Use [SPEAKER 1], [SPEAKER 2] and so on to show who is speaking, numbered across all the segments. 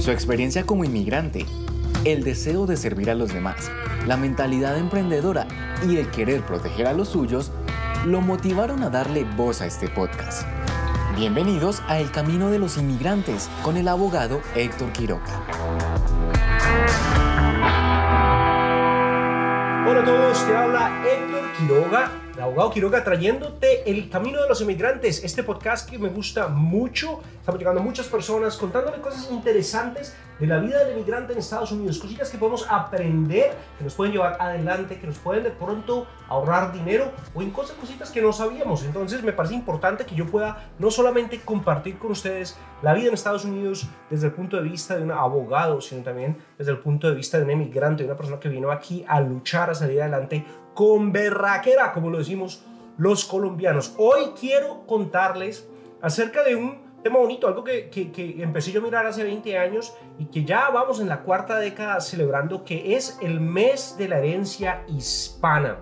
[SPEAKER 1] Su experiencia como inmigrante, el deseo de servir a los demás, la mentalidad emprendedora y el querer proteger a los suyos lo motivaron a darle voz a este podcast. Bienvenidos a El Camino de los Inmigrantes con el abogado Héctor Quiroga.
[SPEAKER 2] Hola a todos, te habla Héctor Quiroga el abogado Quiroga trayéndote El Camino de los Inmigrantes, este podcast que me gusta mucho. Estamos llegando a muchas personas contándole cosas interesantes de la vida del inmigrante en Estados Unidos, cositas que podemos aprender, que nos pueden llevar adelante, que nos pueden de pronto ahorrar dinero o en cosas, cositas que no sabíamos. Entonces me parece importante que yo pueda no solamente compartir con ustedes la vida en Estados Unidos desde el punto de vista de un abogado, sino también desde el punto de vista de un inmigrante, de una persona que vino aquí a luchar, a salir adelante con berraquera, como lo decimos los colombianos. Hoy quiero contarles acerca de un tema bonito, algo que, que, empecé yo a mirar hace 20 años y que ya vamos en la cuarta década celebrando, que es el mes de la herencia hispana.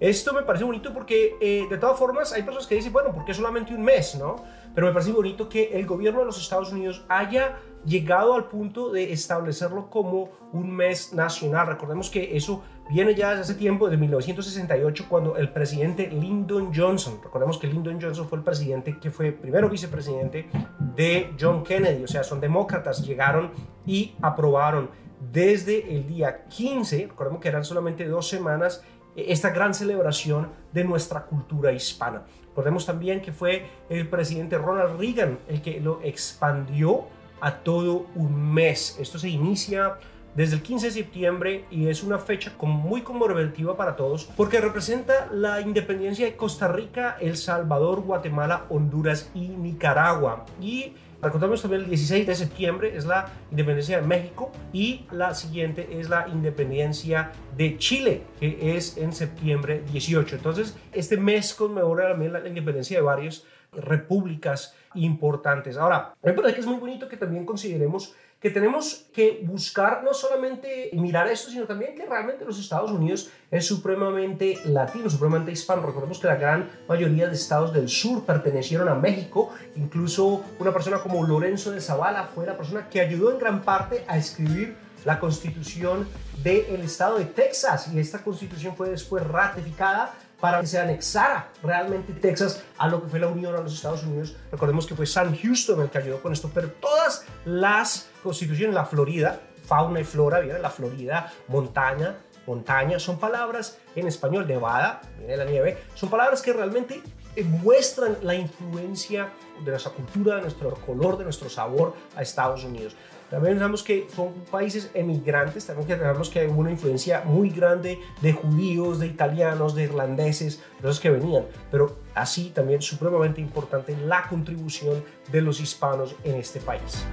[SPEAKER 2] Esto me parece bonito porque eh, de todas formas hay personas que dicen, bueno, porque solamente un mes, ¿no? Pero me parece bonito que el gobierno de los Estados Unidos haya llegado al punto de establecerlo como un mes nacional. Recordemos que eso viene ya desde hace tiempo, desde 1968, cuando el presidente Lyndon Johnson, recordemos que Lyndon Johnson fue el presidente que fue primero vicepresidente de John Kennedy, o sea, son demócratas, llegaron y aprobaron desde el día 15, recordemos que eran solamente dos semanas, esta gran celebración de nuestra cultura hispana. Recordemos también que fue el presidente Ronald Reagan el que lo expandió a todo un mes. Esto se inicia desde el 15 de septiembre y es una fecha muy conmemorativa para todos porque representa la independencia de Costa Rica, El Salvador, Guatemala, Honduras y Nicaragua. Y recordamos también el 16 de septiembre es la independencia de México y la siguiente es la independencia de Chile, que es en septiembre 18. Entonces, este mes conmemora también la independencia de varias repúblicas importantes. Ahora, me parece que es muy bonito que también consideremos que tenemos que buscar no solamente mirar esto, sino también que realmente los Estados Unidos es supremamente latino, supremamente hispano. Recordemos que la gran mayoría de estados del sur pertenecieron a México, incluso una persona como Lorenzo de Zavala fue la persona que ayudó en gran parte a escribir la constitución del estado de Texas y esta constitución fue después ratificada para que se anexara realmente Texas a lo que fue la Unión a los Estados Unidos. Recordemos que fue Sam Houston el que ayudó con esto, pero todas las constituciones, la Florida, fauna y flora, viene la Florida, montaña, montaña, son palabras en español, nevada, viene la nieve, son palabras que realmente muestran la influencia de nuestra cultura, de nuestro color, de nuestro sabor a Estados Unidos. También sabemos que son países emigrantes, también sabemos que hay una influencia muy grande de judíos, de italianos, de irlandeses, de esos que venían, pero así también supremamente importante la contribución de los hispanos en este país.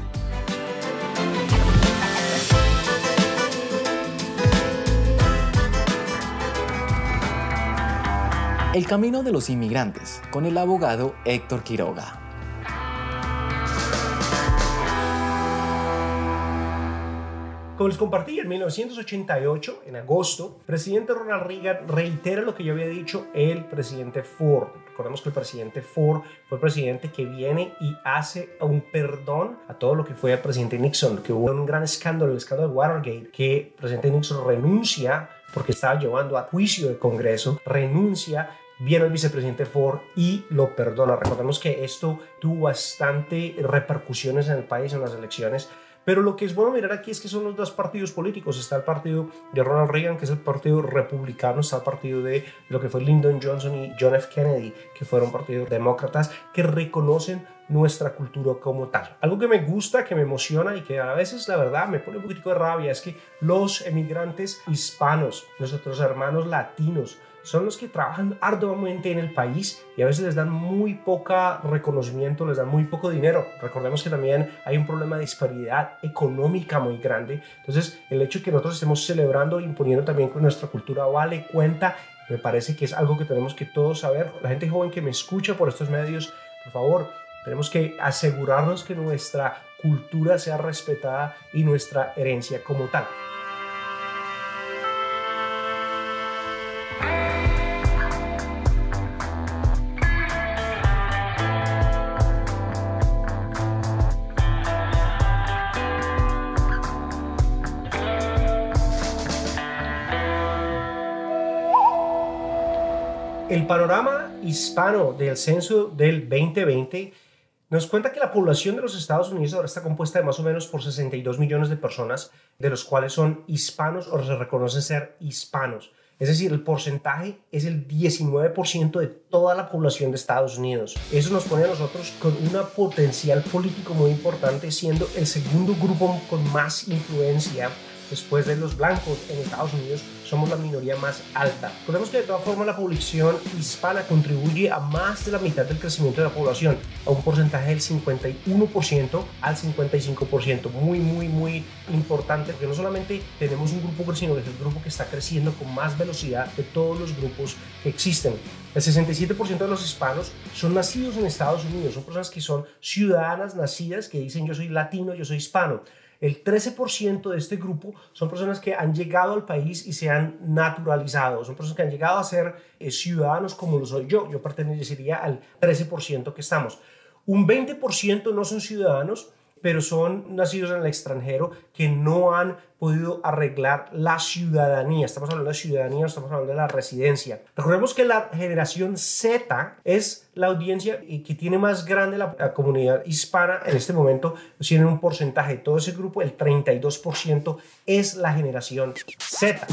[SPEAKER 1] El camino de los inmigrantes con el abogado Héctor Quiroga.
[SPEAKER 2] Como les compartí, en 1988, en agosto, el presidente Ronald Reagan reitera lo que yo había dicho el presidente Ford. Recordemos que el presidente Ford fue el presidente que viene y hace un perdón a todo lo que fue el presidente Nixon, que hubo un gran escándalo, el escándalo de Watergate, que el presidente Nixon renuncia porque estaba llevando a juicio el Congreso, renuncia viene el vicepresidente Ford y lo perdona. Recordemos que esto tuvo bastante repercusiones en el país en las elecciones pero lo que es bueno mirar aquí es que son los dos partidos políticos. Está el partido de Ronald Reagan, que es el partido republicano, está el partido de lo que fue Lyndon Johnson y John F. Kennedy, que fueron partidos demócratas, que reconocen nuestra cultura como tal. Algo que me gusta, que me emociona y que a veces la verdad me pone un poquito de rabia es que los emigrantes hispanos, nuestros hermanos latinos, son los que trabajan arduamente en el país y a veces les dan muy poca reconocimiento, les dan muy poco dinero. Recordemos que también hay un problema de disparidad económica muy grande. Entonces, el hecho de que nosotros estemos celebrando imponiendo también que nuestra cultura vale cuenta, me parece que es algo que tenemos que todos saber. La gente joven que me escucha por estos medios, por favor, tenemos que asegurarnos que nuestra cultura sea respetada y nuestra herencia como tal. El panorama hispano del censo del 2020 nos cuenta que la población de los Estados Unidos ahora está compuesta de más o menos por 62 millones de personas, de los cuales son hispanos o se reconocen ser hispanos. Es decir, el porcentaje es el 19% de toda la población de Estados Unidos. Eso nos pone a nosotros con una potencial político muy importante, siendo el segundo grupo con más influencia después de los blancos en Estados Unidos, somos la minoría más alta. Recordemos que de todas formas la población hispana contribuye a más de la mitad del crecimiento de la población, a un porcentaje del 51% al 55%. Muy, muy, muy importante, porque no solamente tenemos un grupo creciendo, es el grupo que está creciendo con más velocidad de todos los grupos que existen. El 67% de los hispanos son nacidos en Estados Unidos, son personas que son ciudadanas nacidas que dicen yo soy latino, yo soy hispano. El 13% de este grupo son personas que han llegado al país y se han naturalizado, son personas que han llegado a ser eh, ciudadanos como lo soy yo. Yo pertenecería al 13% que estamos. Un 20% no son ciudadanos pero son nacidos en el extranjero que no han podido arreglar la ciudadanía. Estamos hablando de ciudadanía, estamos hablando de la residencia. Recordemos que la generación Z es la audiencia que tiene más grande la, comunidad hispana en este momento. Tienen un porcentaje de todo ese grupo, el 32% es la generación Z.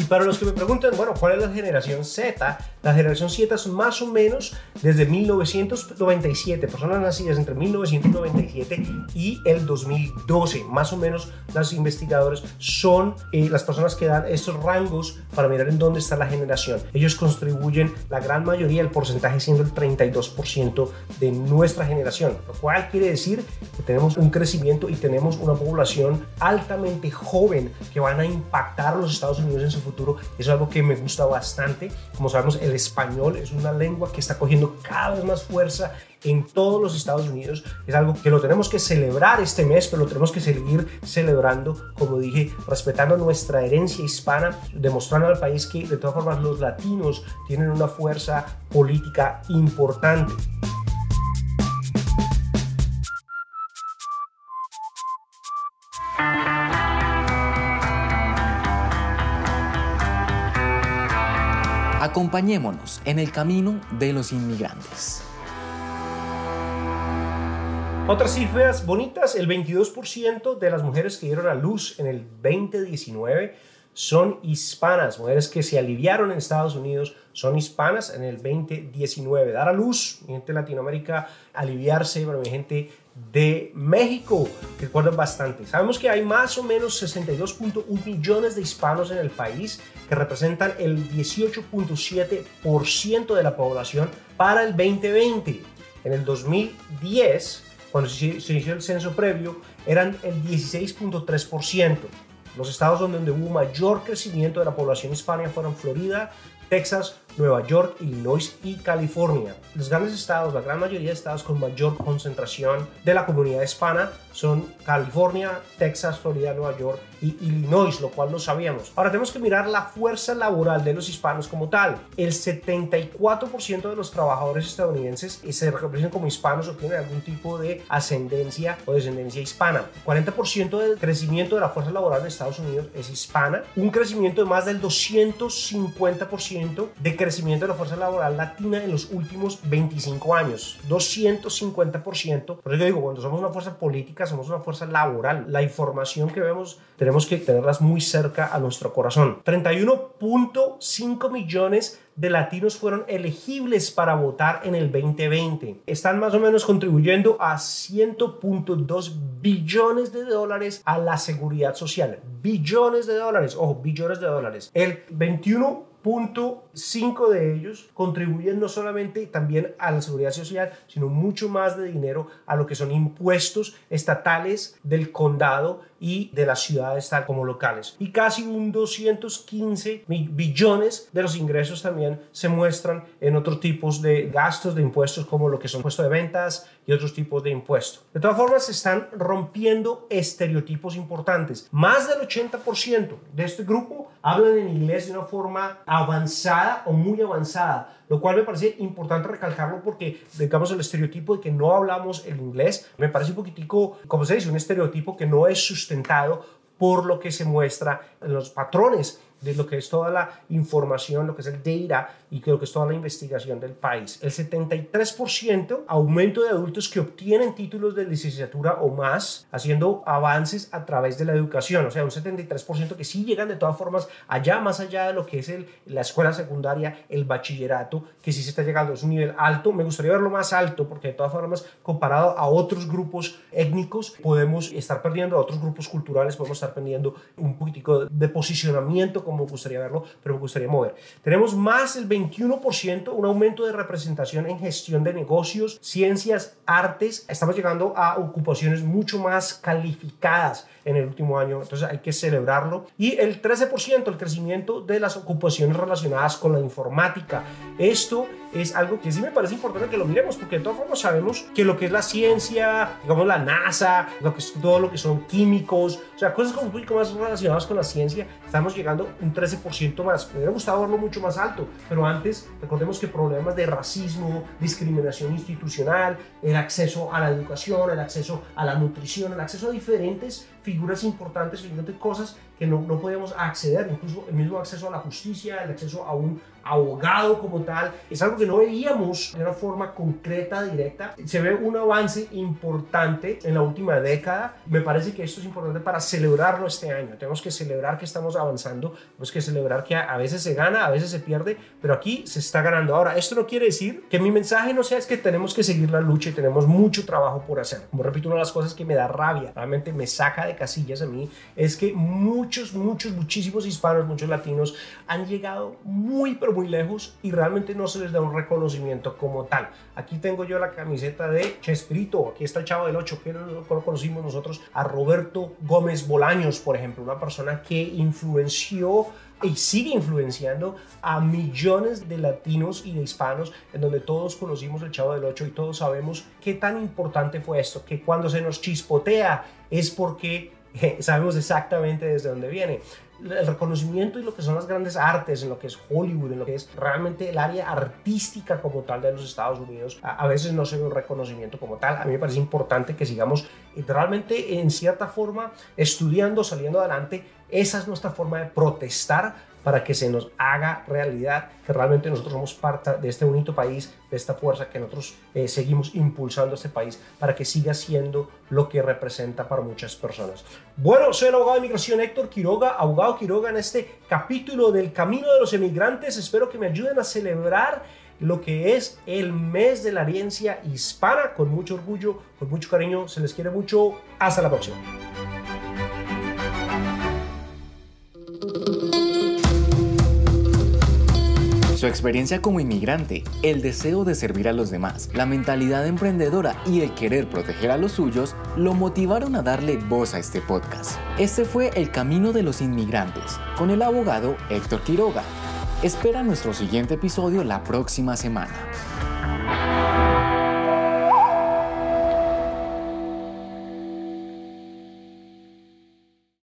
[SPEAKER 2] Y para los que me preguntan, bueno, ¿cuál es la generación Z? La generación Z es más o menos desde 1997, personas nacidas entre 1997 y el 2012. Más o menos los investigadores son eh, las personas que dan estos rangos para mirar en dónde está la generación. Ellos contribuyen la gran mayoría, el porcentaje siendo el 32% de nuestra generación, lo cual quiere decir que tenemos un crecimiento y tenemos una población altamente joven que van a impactar a los Estados Unidos en su futuro. Eso es algo que me gusta bastante. Como sabemos, el español es una lengua que está cogiendo cada vez más fuerza en todos los Estados Unidos. Es algo que lo tenemos que celebrar este mes, pero lo tenemos que seguir celebrando, como dije, respetando nuestra herencia hispana, demostrando al país que de todas formas los latinos tienen una fuerza política importante.
[SPEAKER 1] Acompañémonos en el camino de los inmigrantes.
[SPEAKER 2] Otras cifras bonitas, el 22% de las mujeres que dieron a luz en el 2019 son hispanas, mujeres que se aliviaron en Estados Unidos son hispanas en el 2019. Dar a luz, gente de Latinoamérica, aliviarse, para mi gente de México, recuerden bastante. Sabemos que hay más o menos 62.1 millones de hispanos en el país, que representan el 18.7% de la población para el 2020. En el 2010, cuando se inició el censo previo, eran el 16.3%. Los estados donde hubo mayor crecimiento de la población hispana fueron Florida, Texas, Nueva York, Illinois y California. Los grandes estados, la gran mayoría de estados con mayor concentración de la comunidad hispana son California, Texas, Florida, Nueva York y Illinois, lo cual no sabíamos. Ahora tenemos que mirar la fuerza laboral de los hispanos como tal. El 74% de los trabajadores estadounidenses se representan como hispanos o tienen algún tipo de ascendencia o descendencia hispana. 40% del crecimiento de la fuerza laboral de Estados Unidos es hispana. Un crecimiento de más del 250% de crecimiento de la fuerza laboral latina en los últimos 25 años. 250%. Por eso digo, cuando somos una fuerza política, somos una fuerza laboral. La información que vemos tenemos que tenerlas muy cerca a nuestro corazón. 31.5 millones de latinos fueron elegibles para votar en el 2020. Están más o menos contribuyendo a 100.2 billones de dólares a la seguridad social. Billones de dólares, ojo, billones de dólares. El 21 punto cinco de ellos contribuyen no solamente también a la seguridad social, sino mucho más de dinero a lo que son impuestos estatales del condado y de las ciudades tal como locales. Y casi un 215 billones de los ingresos también se muestran en otros tipos de gastos de impuestos como lo que son impuestos de ventas y otros tipos de impuestos. De todas formas, se están rompiendo estereotipos importantes. Más del 80% de este grupo hablan en inglés de una forma avanzada o muy avanzada, lo cual me parece importante recalcarlo porque, digamos, el estereotipo de que no hablamos el inglés me parece un poquitico, como se dice, un estereotipo que no es sustentado por lo que se muestra en los patrones de lo que es toda la información, lo que es el data y lo que es toda la investigación del país. El 73% aumento de adultos que obtienen títulos de licenciatura o más, haciendo avances a través de la educación. O sea, un 73% que sí llegan de todas formas allá, más allá de lo que es el, la escuela secundaria, el bachillerato, que sí se está llegando. Es un nivel alto. Me gustaría verlo más alto porque de todas formas, comparado a otros grupos étnicos, podemos estar perdiendo a otros grupos culturales, podemos estar perdiendo un poquitico de posicionamiento como me gustaría verlo, pero me gustaría mover. Tenemos más del 21%, un aumento de representación en gestión de negocios, ciencias, artes. Estamos llegando a ocupaciones mucho más calificadas en el último año, entonces hay que celebrarlo. Y el 13%, el crecimiento de las ocupaciones relacionadas con la informática. Esto es algo que sí me parece importante que lo miremos, porque de todas formas sabemos que lo que es la ciencia, digamos la NASA, lo que es todo lo que son químicos, o sea, cosas como un poco más relacionadas con la ciencia, estamos llegando un 13% más. Me hubiera gustado verlo mucho más alto, pero antes recordemos que problemas de racismo, discriminación institucional, el acceso a la educación, el acceso a la nutrición, el acceso a diferentes figuras importantes, diferentes cosas que no, no podíamos acceder, incluso el mismo acceso a la justicia, el acceso a un abogado como tal, es algo que no veíamos de una forma concreta, directa. Se ve un avance importante en la última década. Me parece que esto es importante para celebrarlo este año. Tenemos que celebrar que estamos avanzando, tenemos que celebrar que a veces se gana, a veces se pierde, pero aquí se está ganando. Ahora, esto no quiere decir que mi mensaje no sea es que tenemos que seguir la lucha y tenemos mucho trabajo por hacer. Como repito, una de las cosas que me da rabia, realmente me saca de casillas a mí, es que muchos, muchos, muchísimos hispanos, muchos latinos han llegado muy, pero muy lejos y realmente no se les da un reconocimiento como tal. Aquí tengo yo la camiseta de Chespirito, aquí está el chavo del 8, que lo conocimos nosotros, a Roberto Gómez Bolaños, por ejemplo, una persona que influenció y sigue influenciando a millones de latinos y de hispanos, en donde todos conocimos el Chavo del 8 y todos sabemos qué tan importante fue esto, que cuando se nos chispotea es porque sabemos exactamente desde dónde viene el reconocimiento y lo que son las grandes artes, en lo que es Hollywood, en lo que es realmente el área artística como tal de los Estados Unidos, a, veces no se ve un reconocimiento como tal. A mí me parece importante que sigamos realmente en cierta forma estudiando, saliendo adelante. Esa es nuestra forma de protestar para que se nos haga realidad que realmente nosotros somos parte de este bonito país, de esta fuerza que nosotros eh, seguimos impulsando a este país para que siga siendo lo que representa para muchas personas. Bueno, soy el abogado de migración Héctor Quiroga, abogado Quiroga en este capítulo del Camino de los Emigrantes. Espero que me ayuden a celebrar lo que es el mes de la herencia hispana con mucho orgullo, con mucho cariño. Se les quiere mucho. Hasta la próxima.
[SPEAKER 1] Su experiencia como inmigrante, el deseo de servir a los demás, la mentalidad emprendedora y el querer proteger a los suyos lo motivaron a darle voz a este podcast. Este fue El Camino de los Inmigrantes, con el abogado Héctor Quiroga. Espera nuestro siguiente episodio la próxima semana.